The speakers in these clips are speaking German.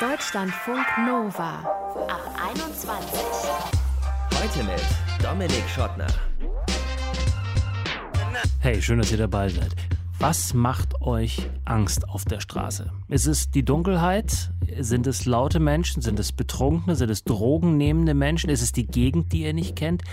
Deutschlandfunk Nova ab 21. Heute mit Dominik Schottner. Hey, schön, dass ihr dabei seid. Was macht euch Angst auf der Straße? Ist es die Dunkelheit? Sind es laute Menschen? Sind es Betrunkene? Sind es drogennehmende Menschen? Ist es die Gegend, die ihr nicht kennt?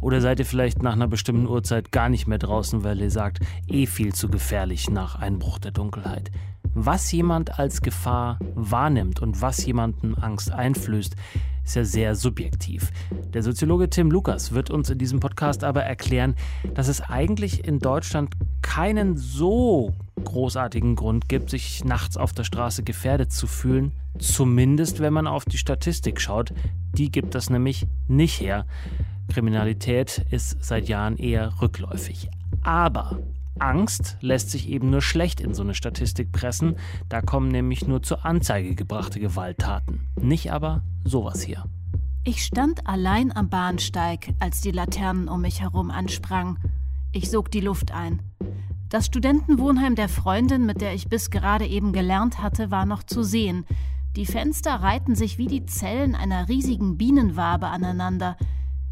Oder seid ihr vielleicht nach einer bestimmten Uhrzeit gar nicht mehr draußen, weil ihr sagt, eh viel zu gefährlich nach Einbruch der Dunkelheit? Was jemand als Gefahr wahrnimmt und was jemandem Angst einflößt, ist ja sehr subjektiv. Der Soziologe Tim Lukas wird uns in diesem Podcast aber erklären, dass es eigentlich in Deutschland keinen so großartigen Grund gibt, sich nachts auf der Straße gefährdet zu fühlen, zumindest wenn man auf die Statistik schaut. Die gibt das nämlich nicht her. Kriminalität ist seit Jahren eher rückläufig. Aber Angst lässt sich eben nur schlecht in so eine Statistik pressen. Da kommen nämlich nur zur Anzeige gebrachte Gewalttaten. Nicht aber sowas hier. Ich stand allein am Bahnsteig, als die Laternen um mich herum ansprangen. Ich sog die Luft ein. Das Studentenwohnheim der Freundin, mit der ich bis gerade eben gelernt hatte, war noch zu sehen. Die Fenster reihten sich wie die Zellen einer riesigen Bienenwabe aneinander.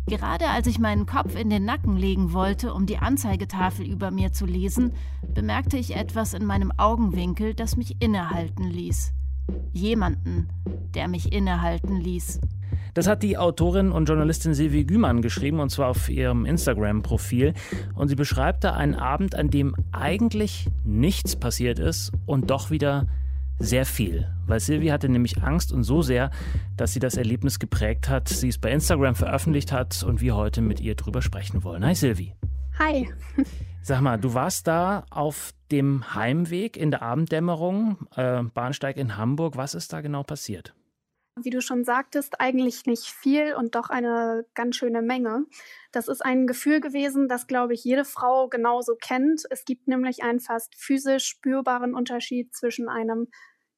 Gerade als ich meinen Kopf in den Nacken legen wollte, um die Anzeigetafel über mir zu lesen, bemerkte ich etwas in meinem Augenwinkel, das mich innehalten ließ. Jemanden, der mich innehalten ließ. Das hat die Autorin und Journalistin Silvi Gümann geschrieben, und zwar auf ihrem Instagram-Profil. Und sie beschreibt da einen Abend, an dem eigentlich nichts passiert ist und doch wieder sehr viel, weil Silvi hatte nämlich Angst und so sehr, dass sie das Erlebnis geprägt hat, sie es bei Instagram veröffentlicht hat und wir heute mit ihr drüber sprechen wollen. Hi Silvi. Hi. Sag mal, du warst da auf dem Heimweg in der Abenddämmerung, äh, Bahnsteig in Hamburg. Was ist da genau passiert? Wie du schon sagtest, eigentlich nicht viel und doch eine ganz schöne Menge. Das ist ein Gefühl gewesen, das, glaube ich, jede Frau genauso kennt. Es gibt nämlich einen fast physisch spürbaren Unterschied zwischen einem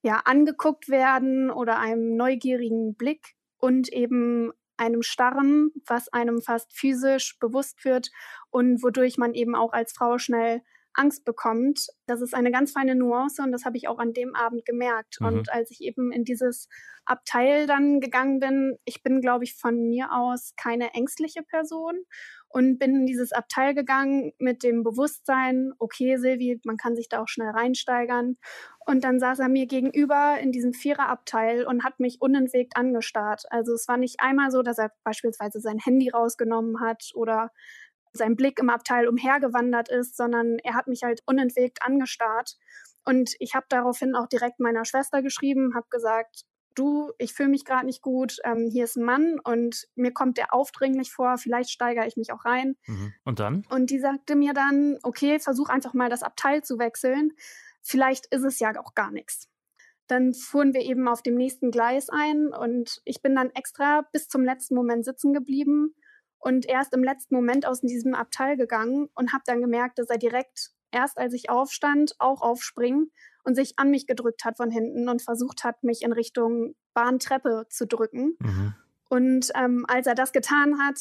ja, angeguckt werden oder einem neugierigen Blick und eben einem starren, was einem fast physisch bewusst wird und wodurch man eben auch als Frau schnell Angst bekommt. Das ist eine ganz feine Nuance und das habe ich auch an dem Abend gemerkt. Mhm. Und als ich eben in dieses Abteil dann gegangen bin, ich bin, glaube ich, von mir aus keine ängstliche Person und bin in dieses Abteil gegangen mit dem Bewusstsein, okay, Silvi, man kann sich da auch schnell reinsteigern. Und dann saß er mir gegenüber in diesem Viererabteil und hat mich unentwegt angestarrt. Also es war nicht einmal so, dass er beispielsweise sein Handy rausgenommen hat oder sein Blick im Abteil umhergewandert ist, sondern er hat mich halt unentwegt angestarrt. Und ich habe daraufhin auch direkt meiner Schwester geschrieben, habe gesagt, du, ich fühle mich gerade nicht gut, ähm, hier ist ein Mann und mir kommt der aufdringlich vor, vielleicht steigere ich mich auch rein. Mhm. Und dann? Und die sagte mir dann, okay, versuch einfach mal das Abteil zu wechseln, vielleicht ist es ja auch gar nichts. Dann fuhren wir eben auf dem nächsten Gleis ein und ich bin dann extra bis zum letzten Moment sitzen geblieben und erst im letzten Moment aus diesem Abteil gegangen und habe dann gemerkt, dass er direkt erst als ich aufstand auch aufspringen und sich an mich gedrückt hat von hinten und versucht hat, mich in Richtung Bahntreppe zu drücken. Mhm. Und ähm, als er das getan hat,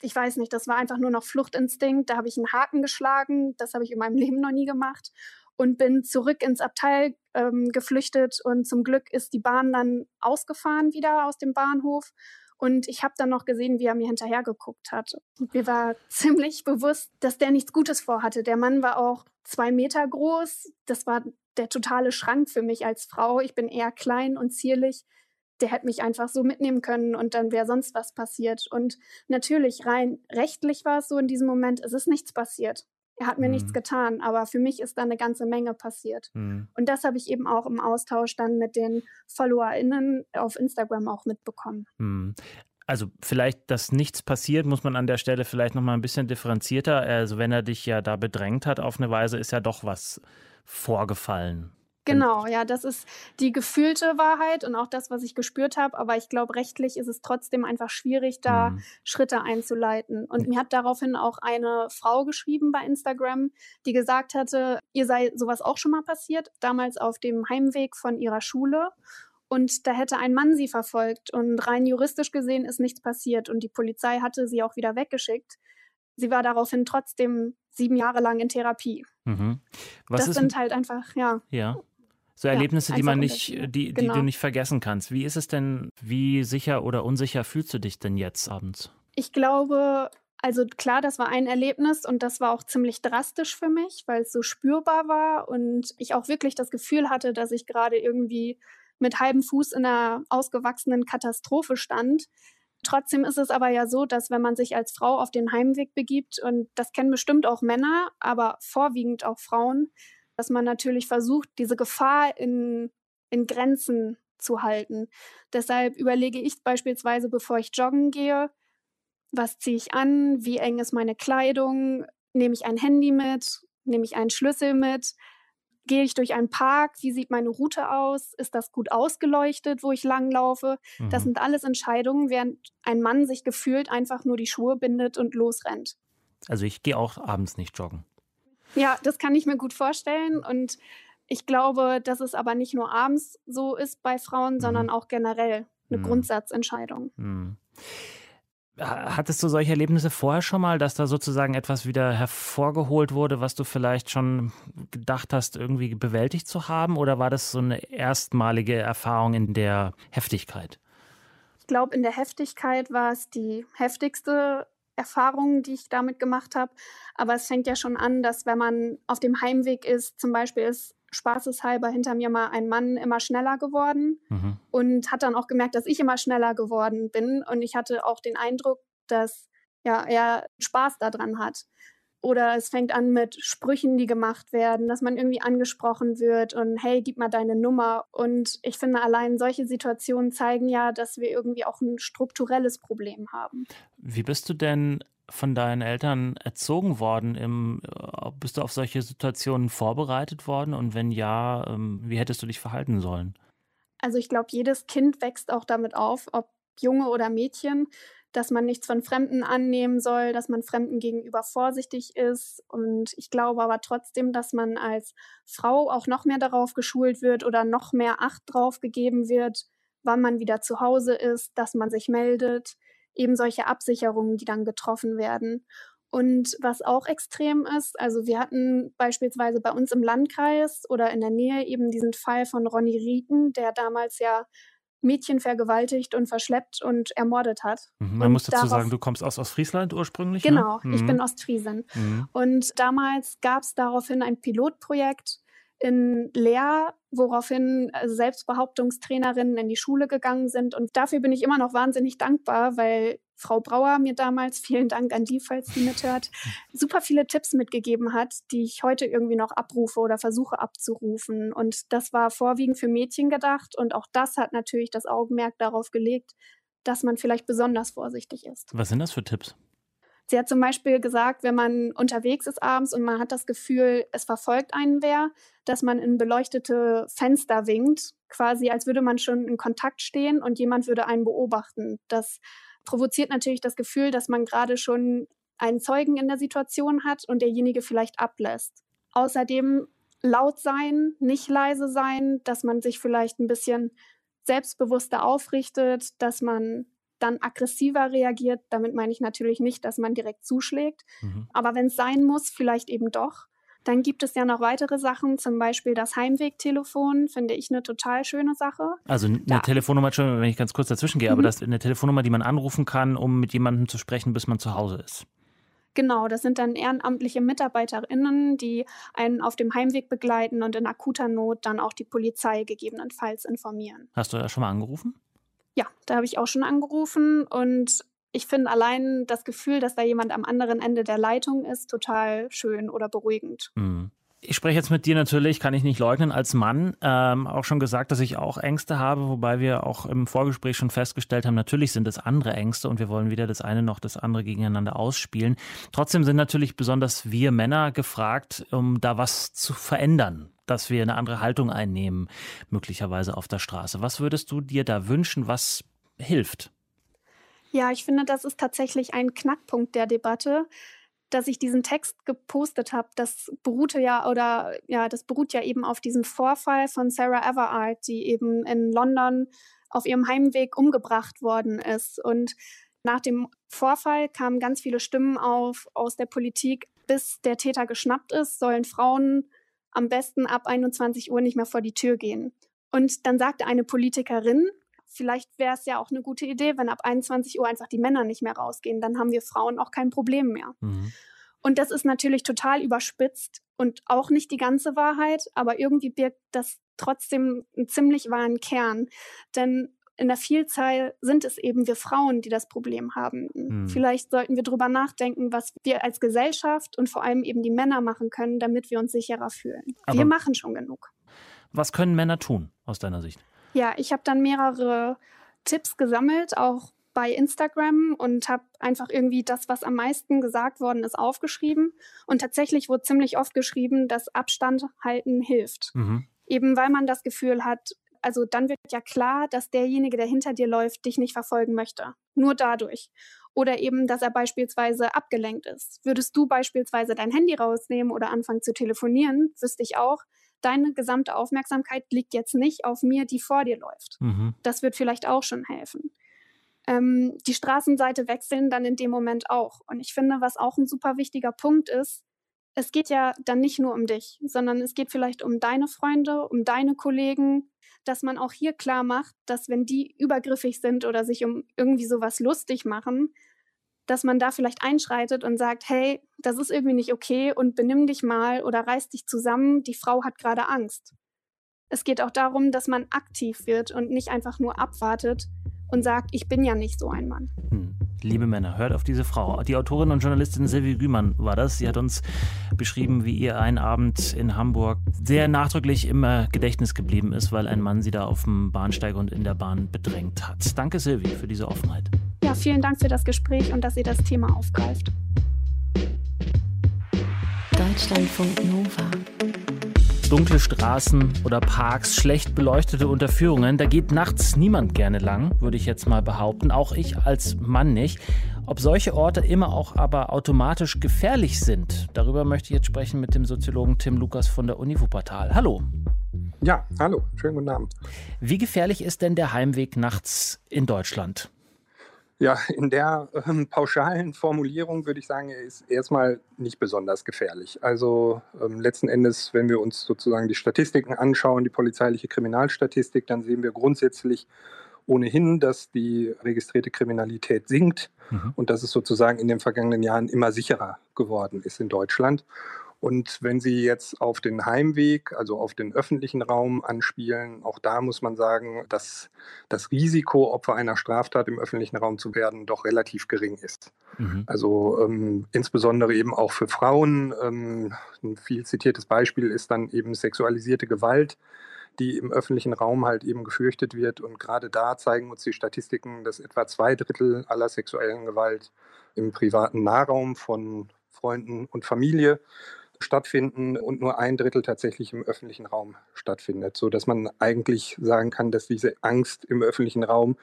ich weiß nicht, das war einfach nur noch Fluchtinstinkt. Da habe ich einen Haken geschlagen. Das habe ich in meinem Leben noch nie gemacht. Und bin zurück ins Abteil ähm, geflüchtet. Und zum Glück ist die Bahn dann ausgefahren wieder aus dem Bahnhof. Und ich habe dann noch gesehen, wie er mir hinterher geguckt hat. Und mir war ziemlich bewusst, dass der nichts Gutes vorhatte. Der Mann war auch zwei Meter groß. Das war der totale Schrank für mich als Frau. Ich bin eher klein und zierlich. Der hätte mich einfach so mitnehmen können und dann wäre sonst was passiert. Und natürlich, rein rechtlich war es so in diesem Moment, es ist nichts passiert. Er hat mir mhm. nichts getan, aber für mich ist da eine ganze Menge passiert. Mhm. Und das habe ich eben auch im Austausch dann mit den FollowerInnen auf Instagram auch mitbekommen. Mhm. Also vielleicht, dass nichts passiert, muss man an der Stelle vielleicht noch mal ein bisschen differenzierter. Also wenn er dich ja da bedrängt hat auf eine Weise, ist ja doch was vorgefallen. Genau, ja, das ist die gefühlte Wahrheit und auch das, was ich gespürt habe. Aber ich glaube, rechtlich ist es trotzdem einfach schwierig, da mhm. Schritte einzuleiten. Und mir hat daraufhin auch eine Frau geschrieben bei Instagram, die gesagt hatte, ihr sei sowas auch schon mal passiert, damals auf dem Heimweg von ihrer Schule. Und da hätte ein Mann sie verfolgt und rein juristisch gesehen ist nichts passiert und die Polizei hatte sie auch wieder weggeschickt. Sie war daraufhin trotzdem sieben Jahre lang in Therapie. Mhm. das sind halt einfach, ja. Ja. So Erlebnisse, ja, die man nicht, die, die genau. du nicht vergessen kannst. Wie ist es denn, wie sicher oder unsicher fühlst du dich denn jetzt abends? Ich glaube, also klar, das war ein Erlebnis und das war auch ziemlich drastisch für mich, weil es so spürbar war und ich auch wirklich das Gefühl hatte, dass ich gerade irgendwie mit halbem Fuß in einer ausgewachsenen Katastrophe stand. Trotzdem ist es aber ja so, dass wenn man sich als Frau auf den Heimweg begibt, und das kennen bestimmt auch Männer, aber vorwiegend auch Frauen, dass man natürlich versucht, diese Gefahr in, in Grenzen zu halten. Deshalb überlege ich beispielsweise, bevor ich joggen gehe, was ziehe ich an, wie eng ist meine Kleidung, nehme ich ein Handy mit, nehme ich einen Schlüssel mit, gehe ich durch einen Park, wie sieht meine Route aus, ist das gut ausgeleuchtet, wo ich langlaufe. Mhm. Das sind alles Entscheidungen, während ein Mann sich gefühlt einfach nur die Schuhe bindet und losrennt. Also ich gehe auch abends nicht joggen. Ja, das kann ich mir gut vorstellen. Und ich glaube, dass es aber nicht nur abends so ist bei Frauen, mhm. sondern auch generell eine mhm. Grundsatzentscheidung. Hattest du solche Erlebnisse vorher schon mal, dass da sozusagen etwas wieder hervorgeholt wurde, was du vielleicht schon gedacht hast, irgendwie bewältigt zu haben? Oder war das so eine erstmalige Erfahrung in der Heftigkeit? Ich glaube, in der Heftigkeit war es die heftigste Erfahrungen, die ich damit gemacht habe. Aber es fängt ja schon an, dass wenn man auf dem Heimweg ist, zum Beispiel ist spaßeshalber hinter mir mal ein Mann immer schneller geworden mhm. und hat dann auch gemerkt, dass ich immer schneller geworden bin. Und ich hatte auch den Eindruck, dass ja, er Spaß daran hat. Oder es fängt an mit Sprüchen, die gemacht werden, dass man irgendwie angesprochen wird und hey, gib mal deine Nummer. Und ich finde, allein solche Situationen zeigen ja, dass wir irgendwie auch ein strukturelles Problem haben. Wie bist du denn von deinen Eltern erzogen worden? Im, äh, bist du auf solche Situationen vorbereitet worden? Und wenn ja, ähm, wie hättest du dich verhalten sollen? Also ich glaube, jedes Kind wächst auch damit auf, ob Junge oder Mädchen, dass man nichts von Fremden annehmen soll, dass man Fremden gegenüber vorsichtig ist. Und ich glaube aber trotzdem, dass man als Frau auch noch mehr darauf geschult wird oder noch mehr Acht drauf gegeben wird, wann man wieder zu Hause ist, dass man sich meldet, eben solche Absicherungen, die dann getroffen werden. Und was auch extrem ist, also wir hatten beispielsweise bei uns im Landkreis oder in der Nähe eben diesen Fall von Ronny Rieken, der damals ja Mädchen vergewaltigt und verschleppt und ermordet hat. Mhm, man und muss dazu sagen, du kommst aus Ostfriesland ursprünglich. Ne? Genau, ne? ich bin Ostfriesin. Mhm. Und damals gab es daraufhin ein Pilotprojekt in Leer, woraufhin äh, Selbstbehauptungstrainerinnen in die Schule gegangen sind. Und dafür bin ich immer noch wahnsinnig dankbar, weil Frau Brauer mir damals, vielen Dank an die, falls die mithört, super viele Tipps mitgegeben hat, die ich heute irgendwie noch abrufe oder versuche abzurufen. Und das war vorwiegend für Mädchen gedacht. Und auch das hat natürlich das Augenmerk darauf gelegt, dass man vielleicht besonders vorsichtig ist. Was sind das für Tipps? Sie hat zum Beispiel gesagt, wenn man unterwegs ist abends und man hat das Gefühl, es verfolgt einen wer, dass man in beleuchtete Fenster winkt, quasi als würde man schon in Kontakt stehen und jemand würde einen beobachten. Das provoziert natürlich das Gefühl, dass man gerade schon einen Zeugen in der Situation hat und derjenige vielleicht ablässt. Außerdem laut sein, nicht leise sein, dass man sich vielleicht ein bisschen selbstbewusster aufrichtet, dass man dann aggressiver reagiert. Damit meine ich natürlich nicht, dass man direkt zuschlägt. Mhm. Aber wenn es sein muss, vielleicht eben doch. Dann gibt es ja noch weitere Sachen, zum Beispiel das Heimwegtelefon, finde ich eine total schöne Sache. Also eine ja. Telefonnummer, wenn ich ganz kurz dazwischen gehe, mhm. aber das ist eine Telefonnummer, die man anrufen kann, um mit jemandem zu sprechen, bis man zu Hause ist. Genau, das sind dann ehrenamtliche MitarbeiterInnen, die einen auf dem Heimweg begleiten und in akuter Not dann auch die Polizei gegebenenfalls informieren. Hast du da schon mal angerufen? Ja, da habe ich auch schon angerufen und ich finde allein das Gefühl, dass da jemand am anderen Ende der Leitung ist, total schön oder beruhigend. Mhm. Ich spreche jetzt mit dir natürlich, kann ich nicht leugnen, als Mann. Ähm, auch schon gesagt, dass ich auch Ängste habe, wobei wir auch im Vorgespräch schon festgestellt haben, natürlich sind es andere Ängste und wir wollen weder das eine noch das andere gegeneinander ausspielen. Trotzdem sind natürlich besonders wir Männer gefragt, um da was zu verändern, dass wir eine andere Haltung einnehmen, möglicherweise auf der Straße. Was würdest du dir da wünschen, was hilft? Ja, ich finde, das ist tatsächlich ein Knackpunkt der Debatte, dass ich diesen Text gepostet habe. Das beruhte ja oder ja, das beruht ja eben auf diesem Vorfall von Sarah Everard, die eben in London auf ihrem Heimweg umgebracht worden ist. Und nach dem Vorfall kamen ganz viele Stimmen auf aus der Politik. Bis der Täter geschnappt ist, sollen Frauen am besten ab 21 Uhr nicht mehr vor die Tür gehen. Und dann sagte eine Politikerin, vielleicht wäre es ja auch eine gute Idee, wenn ab 21 Uhr einfach die Männer nicht mehr rausgehen. Dann haben wir Frauen auch kein Problem mehr. Mhm. Und das ist natürlich total überspitzt und auch nicht die ganze Wahrheit, aber irgendwie birgt das trotzdem einen ziemlich wahren Kern. Denn in der Vielzahl sind es eben wir Frauen, die das Problem haben. Hm. Vielleicht sollten wir darüber nachdenken, was wir als Gesellschaft und vor allem eben die Männer machen können, damit wir uns sicherer fühlen. Aber wir machen schon genug. Was können Männer tun aus deiner Sicht? Ja, ich habe dann mehrere Tipps gesammelt, auch bei Instagram und habe einfach irgendwie das, was am meisten gesagt worden ist, aufgeschrieben. Und tatsächlich wurde ziemlich oft geschrieben, dass Abstand halten hilft. Mhm. Eben weil man das Gefühl hat, also dann wird ja klar, dass derjenige, der hinter dir läuft, dich nicht verfolgen möchte. Nur dadurch. Oder eben, dass er beispielsweise abgelenkt ist. Würdest du beispielsweise dein Handy rausnehmen oder anfangen zu telefonieren, wüsste ich auch, deine gesamte Aufmerksamkeit liegt jetzt nicht auf mir, die vor dir läuft. Mhm. Das wird vielleicht auch schon helfen. Ähm, die Straßenseite wechseln dann in dem Moment auch. Und ich finde, was auch ein super wichtiger Punkt ist, es geht ja dann nicht nur um dich, sondern es geht vielleicht um deine Freunde, um deine Kollegen, dass man auch hier klar macht, dass wenn die übergriffig sind oder sich um irgendwie sowas lustig machen, dass man da vielleicht einschreitet und sagt, hey, das ist irgendwie nicht okay und benimm dich mal oder reiß dich zusammen, die Frau hat gerade Angst. Es geht auch darum, dass man aktiv wird und nicht einfach nur abwartet und sagt, ich bin ja nicht so ein Mann. Hm. Liebe Männer, hört auf diese Frau. Die Autorin und Journalistin Silvie Gümann war das. Sie hat uns beschrieben, wie ihr ein Abend in Hamburg sehr nachdrücklich im Gedächtnis geblieben ist, weil ein Mann sie da auf dem Bahnsteig und in der Bahn bedrängt hat. Danke, Silvie, für diese Offenheit. Ja, vielen Dank für das Gespräch und dass ihr das Thema aufgreift. Deutschlandfunk Nova dunkle Straßen oder Parks, schlecht beleuchtete Unterführungen. Da geht nachts niemand gerne lang, würde ich jetzt mal behaupten. Auch ich als Mann nicht. Ob solche Orte immer auch aber automatisch gefährlich sind, darüber möchte ich jetzt sprechen mit dem Soziologen Tim Lukas von der Uni Wuppertal. Hallo. Ja, hallo, schönen guten Abend. Wie gefährlich ist denn der Heimweg nachts in Deutschland? Ja, in der ähm, pauschalen Formulierung würde ich sagen, er ist erstmal nicht besonders gefährlich. Also ähm, letzten Endes, wenn wir uns sozusagen die Statistiken anschauen, die polizeiliche Kriminalstatistik, dann sehen wir grundsätzlich ohnehin, dass die registrierte Kriminalität sinkt mhm. und dass es sozusagen in den vergangenen Jahren immer sicherer geworden ist in Deutschland. Und wenn Sie jetzt auf den Heimweg, also auf den öffentlichen Raum anspielen, auch da muss man sagen, dass das Risiko, Opfer einer Straftat im öffentlichen Raum zu werden, doch relativ gering ist. Mhm. Also ähm, insbesondere eben auch für Frauen. Ähm, ein viel zitiertes Beispiel ist dann eben sexualisierte Gewalt die im öffentlichen Raum halt eben gefürchtet wird. Und gerade da zeigen uns die Statistiken, dass etwa zwei Drittel aller sexuellen Gewalt im privaten Nahraum von Freunden und Familie stattfinden und nur ein Drittel tatsächlich im öffentlichen Raum stattfindet, so dass man eigentlich sagen kann, dass diese Angst im öffentlichen Raum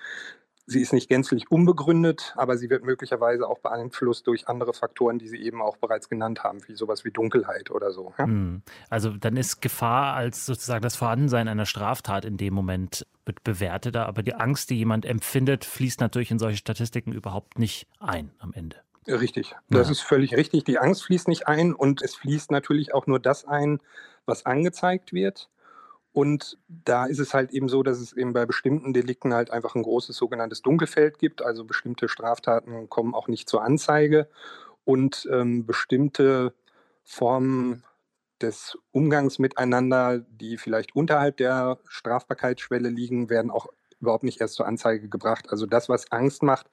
Sie ist nicht gänzlich unbegründet, aber sie wird möglicherweise auch beeinflusst durch andere Faktoren, die Sie eben auch bereits genannt haben, wie sowas wie Dunkelheit oder so. Ja? Hm. Also dann ist Gefahr als sozusagen das Vorhandensein einer Straftat in dem Moment wird bewertet, aber die Angst, die jemand empfindet, fließt natürlich in solche Statistiken überhaupt nicht ein am Ende. Richtig, das ja. ist völlig richtig. Die Angst fließt nicht ein und es fließt natürlich auch nur das ein, was angezeigt wird. Und da ist es halt eben so, dass es eben bei bestimmten Delikten halt einfach ein großes sogenanntes Dunkelfeld gibt. Also bestimmte Straftaten kommen auch nicht zur Anzeige und ähm, bestimmte Formen des Umgangs miteinander, die vielleicht unterhalb der Strafbarkeitsschwelle liegen, werden auch überhaupt nicht erst zur Anzeige gebracht. Also das, was Angst macht,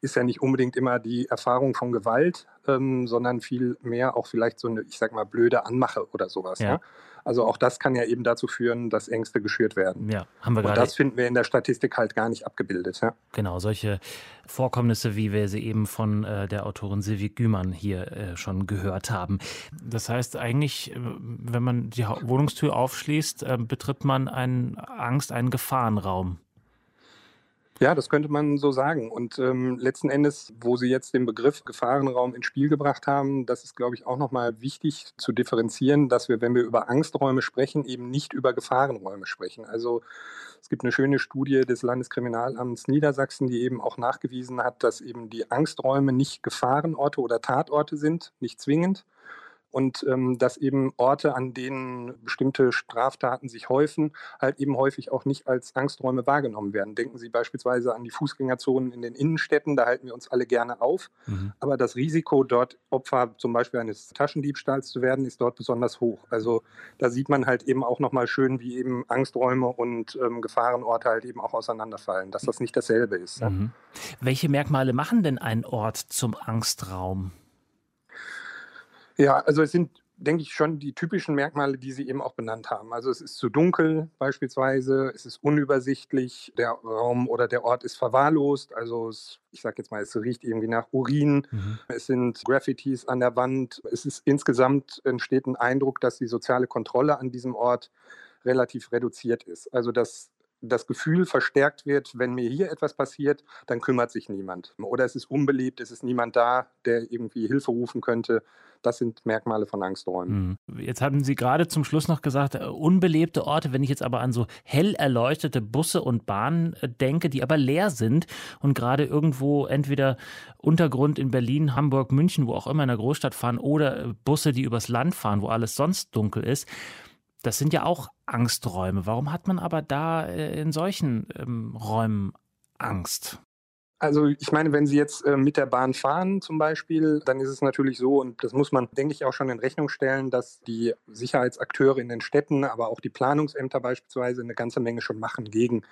ist ja nicht unbedingt immer die Erfahrung von Gewalt, ähm, sondern viel mehr auch vielleicht so eine, ich sag mal, blöde Anmache oder sowas. Ja. Ne? Also auch das kann ja eben dazu führen, dass Ängste geschürt werden. Ja, haben wir Und das finden wir in der Statistik halt gar nicht abgebildet. Ja? Genau, solche Vorkommnisse, wie wir sie eben von äh, der Autorin Silvi Gümann hier äh, schon gehört haben. Das heißt eigentlich, äh, wenn man die Wohnungstür aufschließt, äh, betritt man einen Angst, einen Gefahrenraum. Ja, das könnte man so sagen. Und ähm, letzten Endes, wo Sie jetzt den Begriff Gefahrenraum ins Spiel gebracht haben, das ist, glaube ich, auch nochmal wichtig zu differenzieren, dass wir, wenn wir über Angsträume sprechen, eben nicht über Gefahrenräume sprechen. Also es gibt eine schöne Studie des Landeskriminalamts Niedersachsen, die eben auch nachgewiesen hat, dass eben die Angsträume nicht Gefahrenorte oder Tatorte sind, nicht zwingend, und ähm, dass eben Orte, an denen bestimmte Straftaten sich häufen, halt eben häufig auch nicht als Angsträume wahrgenommen werden. Denken Sie beispielsweise an die Fußgängerzonen in den Innenstädten, da halten wir uns alle gerne auf, mhm. aber das Risiko, dort Opfer zum Beispiel eines Taschendiebstahls zu werden, ist dort besonders hoch. Also da sieht man halt eben auch nochmal schön, wie eben Angsträume und ähm, Gefahrenorte halt eben auch auseinanderfallen, dass das nicht dasselbe ist. Mhm. Welche Merkmale machen denn einen Ort zum Angstraum? Ja, also es sind, denke ich, schon die typischen Merkmale, die Sie eben auch benannt haben. Also es ist zu dunkel beispielsweise, es ist unübersichtlich, der Raum oder der Ort ist verwahrlost, also es, ich sage jetzt mal, es riecht irgendwie nach Urin, mhm. es sind Graffitis an der Wand, es ist insgesamt entsteht ein Eindruck, dass die soziale Kontrolle an diesem Ort relativ reduziert ist. Also dass das Gefühl verstärkt wird, wenn mir hier etwas passiert, dann kümmert sich niemand. Oder es ist unbeliebt, es ist niemand da, der irgendwie Hilfe rufen könnte. Das sind Merkmale von Angsträumen. Hm. Jetzt haben Sie gerade zum Schluss noch gesagt, äh, unbelebte Orte, wenn ich jetzt aber an so hell erleuchtete Busse und Bahnen äh, denke, die aber leer sind und gerade irgendwo entweder Untergrund in Berlin, Hamburg, München, wo auch immer in der Großstadt fahren oder äh, Busse, die übers Land fahren, wo alles sonst dunkel ist. Das sind ja auch Angsträume. Warum hat man aber da in solchen ähm, Räumen Angst? Also ich meine, wenn Sie jetzt äh, mit der Bahn fahren zum Beispiel, dann ist es natürlich so, und das muss man, denke ich, auch schon in Rechnung stellen, dass die Sicherheitsakteure in den Städten, aber auch die Planungsämter beispielsweise eine ganze Menge schon machen gegen,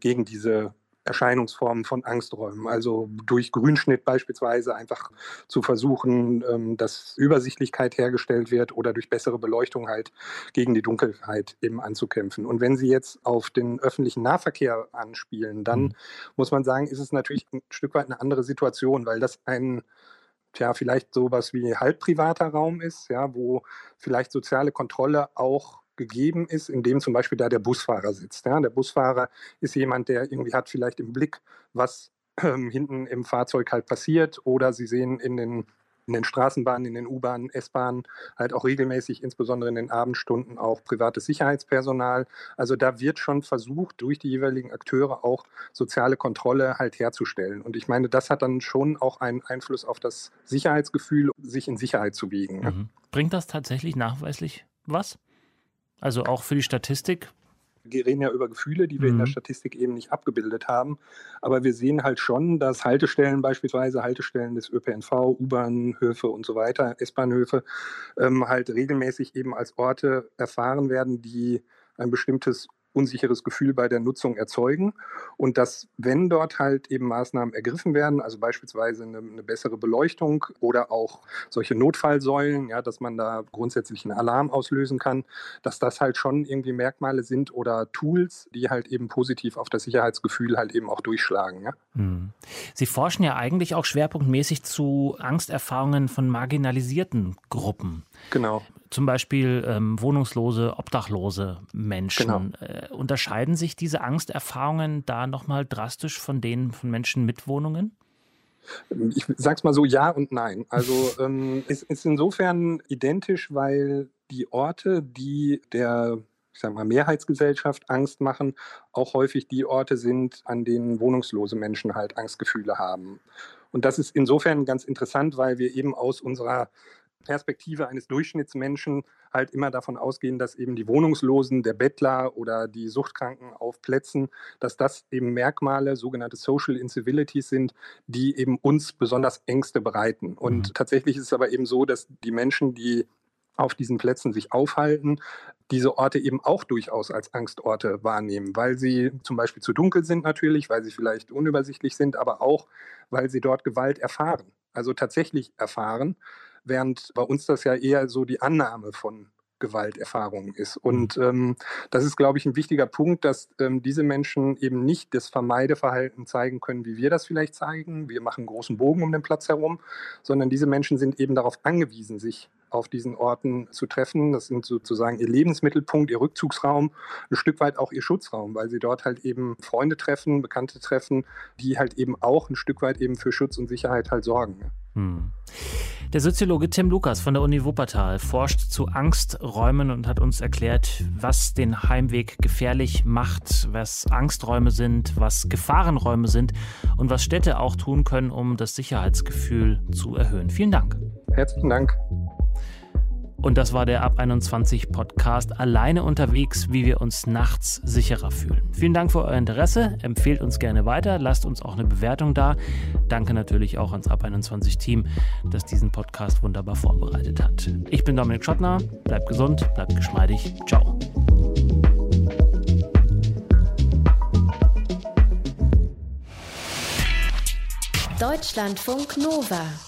gegen diese Erscheinungsformen von Angsträumen. Also durch Grünschnitt beispielsweise einfach zu versuchen, ähm, dass Übersichtlichkeit hergestellt wird oder durch bessere Beleuchtung halt gegen die Dunkelheit eben anzukämpfen. Und wenn Sie jetzt auf den öffentlichen Nahverkehr anspielen, dann mhm. muss man sagen, ist es natürlich ein Stück weit eine andere Situation, weil das ein tja, vielleicht sowas wie halb privater Raum ist, ja, wo vielleicht soziale Kontrolle auch gegeben ist, in dem zum Beispiel da der Busfahrer sitzt. Ja, der Busfahrer ist jemand, der irgendwie hat vielleicht im Blick, was ähm, hinten im Fahrzeug halt passiert oder Sie sehen in den in den Straßenbahnen, in den U-Bahnen, S-Bahnen halt auch regelmäßig, insbesondere in den Abendstunden, auch privates Sicherheitspersonal. Also da wird schon versucht, durch die jeweiligen Akteure auch soziale Kontrolle halt herzustellen. Und ich meine, das hat dann schon auch einen Einfluss auf das Sicherheitsgefühl, sich in Sicherheit zu wiegen. Mhm. Bringt das tatsächlich nachweislich was? Also auch für die Statistik? Wir reden ja über Gefühle, die wir mhm. in der mhm. Statistik eben nicht abgebildet haben. Aber wir sehen halt schon, dass Haltestellen beispielsweise, Haltestellen des ÖPNV, U-Bahnhöfe und so weiter, S-Bahnhöfe, ähm, halt regelmäßig eben als Orte erfahren werden, die ein bestimmtes unsicheres Gefühl bei der Nutzung erzeugen und dass, wenn dort halt eben Maßnahmen ergriffen werden, also beispielsweise eine, eine, bessere Beleuchtung oder auch solche Notfallsäulen, ja, dass man da grundsätzlich einen Alarm auslösen kann, dass das halt schon irgendwie Merkmale sind oder Tools, die halt eben positiv auf das Sicherheitsgefühl halt eben auch durchschlagen. Ja. Hm. Sie forschen ja eigentlich auch schwerpunktmäßig zu Angsterfahrungen von marginalisierten Gruppen. Genau zum Beispiel ähm, wohnungslose, obdachlose Menschen. Genau. Äh, unterscheiden sich diese Angsterfahrungen da nochmal drastisch von denen von Menschen mit Wohnungen? Ich sag's mal so, ja und nein. Also ähm, es ist insofern identisch, weil die Orte, die der ich sag mal, Mehrheitsgesellschaft Angst machen, auch häufig die Orte sind, an denen wohnungslose Menschen halt Angstgefühle haben. Und das ist insofern ganz interessant, weil wir eben aus unserer Perspektive eines Durchschnittsmenschen halt immer davon ausgehen, dass eben die Wohnungslosen, der Bettler oder die Suchtkranken auf Plätzen, dass das eben Merkmale, sogenannte Social Incivilities sind, die eben uns besonders Ängste bereiten. Und mhm. tatsächlich ist es aber eben so, dass die Menschen, die auf diesen Plätzen sich aufhalten, diese Orte eben auch durchaus als Angstorte wahrnehmen, weil sie zum Beispiel zu dunkel sind natürlich, weil sie vielleicht unübersichtlich sind, aber auch, weil sie dort Gewalt erfahren, also tatsächlich erfahren während bei uns das ja eher so die Annahme von Gewalterfahrungen ist. Mhm. Und ähm, das ist, glaube ich, ein wichtiger Punkt, dass ähm, diese Menschen eben nicht das Vermeideverhalten zeigen können, wie wir das vielleicht zeigen. Wir machen großen Bogen um den Platz herum, sondern diese Menschen sind eben darauf angewiesen, sich auf diesen Orten zu treffen. Das sind sozusagen ihr Lebensmittelpunkt, ihr Rückzugsraum, ein Stück weit auch ihr Schutzraum, weil sie dort halt eben Freunde treffen, Bekannte treffen, die halt eben auch ein Stück weit eben für Schutz und Sicherheit halt sorgen. Hm. Der Soziologe Tim Lukas von der Uni Wuppertal forscht zu Angsträumen und hat uns erklärt, was den Heimweg gefährlich macht, was Angsträume sind, was Gefahrenräume sind und was Städte auch tun können, um das Sicherheitsgefühl zu erhöhen. Vielen Dank. Herzlichen Dank. Und das war der Ab 21 Podcast alleine unterwegs, wie wir uns nachts sicherer fühlen. Vielen Dank für euer Interesse. Empfehlt uns gerne weiter. Lasst uns auch eine Bewertung da. Danke natürlich auch ans Ab 21 Team, das diesen Podcast wunderbar vorbereitet hat. Ich bin Dominik Schottner. Bleibt gesund, bleibt geschmeidig. Ciao. Deutschlandfunk Nova.